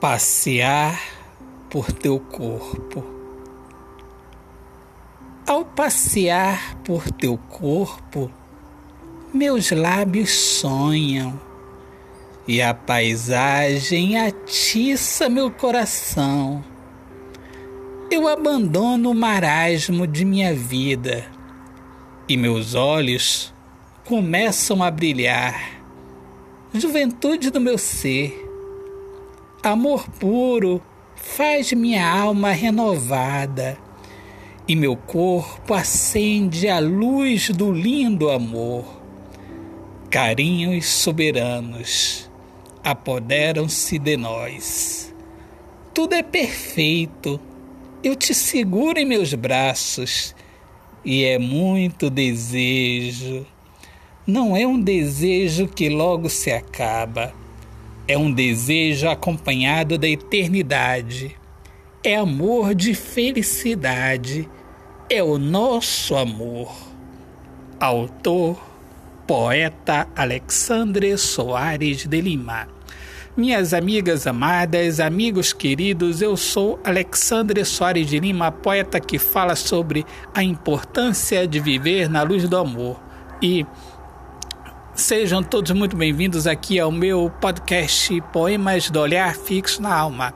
passear por teu corpo. Ao passear por teu corpo, meus lábios sonham e a paisagem atiça meu coração. Eu abandono o marasmo de minha vida e meus olhos começam a brilhar. Juventude do meu ser Amor puro faz minha alma renovada e meu corpo acende a luz do lindo amor. Carinhos soberanos apoderam-se de nós. Tudo é perfeito, eu te seguro em meus braços e é muito desejo. Não é um desejo que logo se acaba é um desejo acompanhado da eternidade. É amor de felicidade. É o nosso amor. Autor, poeta Alexandre Soares de Lima. Minhas amigas amadas, amigos queridos, eu sou Alexandre Soares de Lima, poeta que fala sobre a importância de viver na luz do amor. E Sejam todos muito bem-vindos aqui ao meu podcast Poemas do Olhar Fixo na Alma.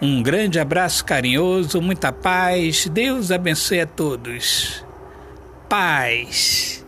Um grande abraço carinhoso, muita paz, Deus abençoe a todos. Paz.